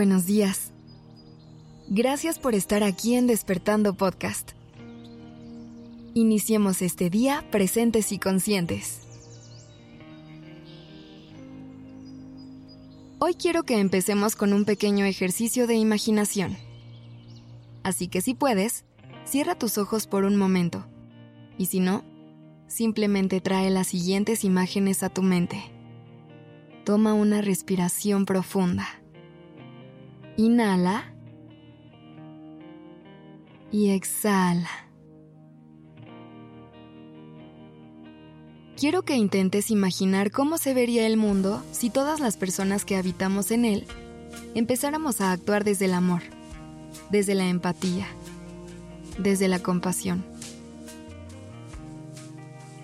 Buenos días. Gracias por estar aquí en Despertando Podcast. Iniciemos este día presentes y conscientes. Hoy quiero que empecemos con un pequeño ejercicio de imaginación. Así que si puedes, cierra tus ojos por un momento. Y si no, simplemente trae las siguientes imágenes a tu mente. Toma una respiración profunda. Inhala y exhala. Quiero que intentes imaginar cómo se vería el mundo si todas las personas que habitamos en él empezáramos a actuar desde el amor, desde la empatía, desde la compasión.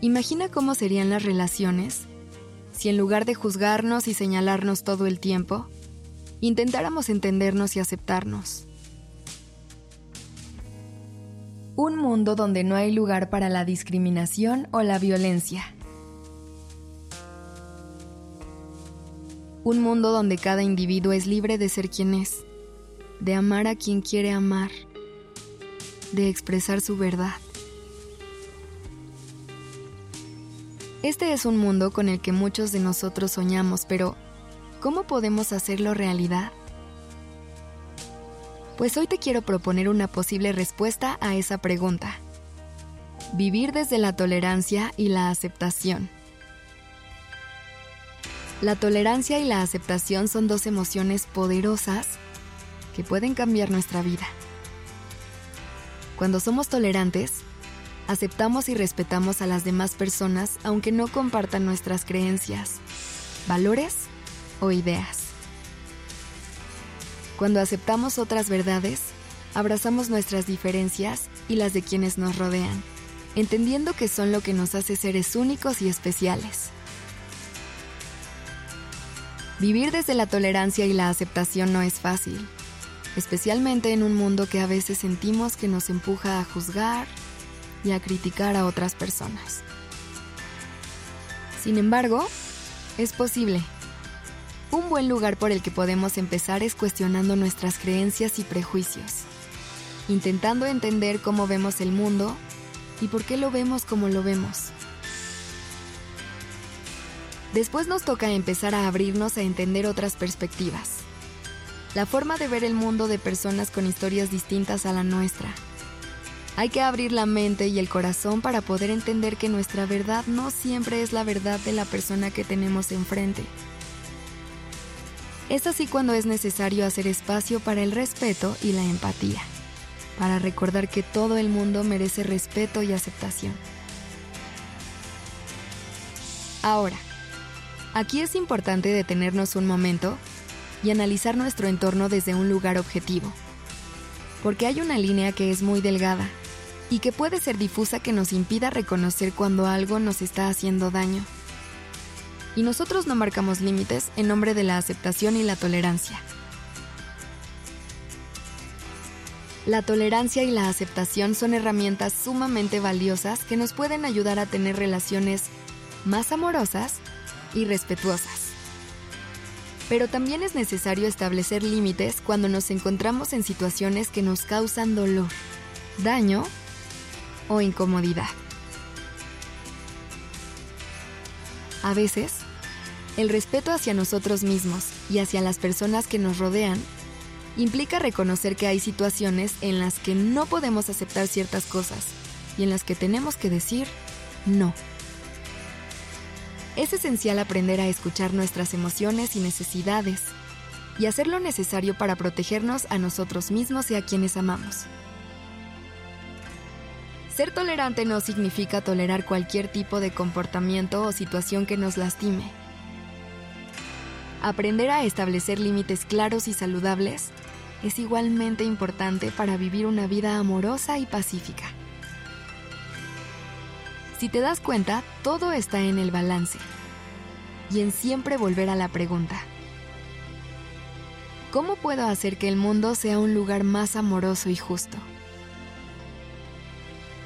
Imagina cómo serían las relaciones si en lugar de juzgarnos y señalarnos todo el tiempo, intentáramos entendernos y aceptarnos. Un mundo donde no hay lugar para la discriminación o la violencia. Un mundo donde cada individuo es libre de ser quien es, de amar a quien quiere amar, de expresar su verdad. Este es un mundo con el que muchos de nosotros soñamos, pero ¿cómo podemos hacerlo realidad? Pues hoy te quiero proponer una posible respuesta a esa pregunta. Vivir desde la tolerancia y la aceptación. La tolerancia y la aceptación son dos emociones poderosas que pueden cambiar nuestra vida. Cuando somos tolerantes, aceptamos y respetamos a las demás personas aunque no compartan nuestras creencias, valores o ideas. Cuando aceptamos otras verdades, abrazamos nuestras diferencias y las de quienes nos rodean, entendiendo que son lo que nos hace seres únicos y especiales. Vivir desde la tolerancia y la aceptación no es fácil, especialmente en un mundo que a veces sentimos que nos empuja a juzgar y a criticar a otras personas. Sin embargo, es posible. Un buen lugar por el que podemos empezar es cuestionando nuestras creencias y prejuicios, intentando entender cómo vemos el mundo y por qué lo vemos como lo vemos. Después nos toca empezar a abrirnos a entender otras perspectivas. La forma de ver el mundo de personas con historias distintas a la nuestra. Hay que abrir la mente y el corazón para poder entender que nuestra verdad no siempre es la verdad de la persona que tenemos enfrente. Es así cuando es necesario hacer espacio para el respeto y la empatía, para recordar que todo el mundo merece respeto y aceptación. Ahora, Aquí es importante detenernos un momento y analizar nuestro entorno desde un lugar objetivo. Porque hay una línea que es muy delgada y que puede ser difusa que nos impida reconocer cuando algo nos está haciendo daño. Y nosotros no marcamos límites en nombre de la aceptación y la tolerancia. La tolerancia y la aceptación son herramientas sumamente valiosas que nos pueden ayudar a tener relaciones más amorosas y respetuosas. Pero también es necesario establecer límites cuando nos encontramos en situaciones que nos causan dolor, daño o incomodidad. A veces, el respeto hacia nosotros mismos y hacia las personas que nos rodean implica reconocer que hay situaciones en las que no podemos aceptar ciertas cosas y en las que tenemos que decir no. Es esencial aprender a escuchar nuestras emociones y necesidades y hacer lo necesario para protegernos a nosotros mismos y a quienes amamos. Ser tolerante no significa tolerar cualquier tipo de comportamiento o situación que nos lastime. Aprender a establecer límites claros y saludables es igualmente importante para vivir una vida amorosa y pacífica. Si te das cuenta, todo está en el balance y en siempre volver a la pregunta. ¿Cómo puedo hacer que el mundo sea un lugar más amoroso y justo?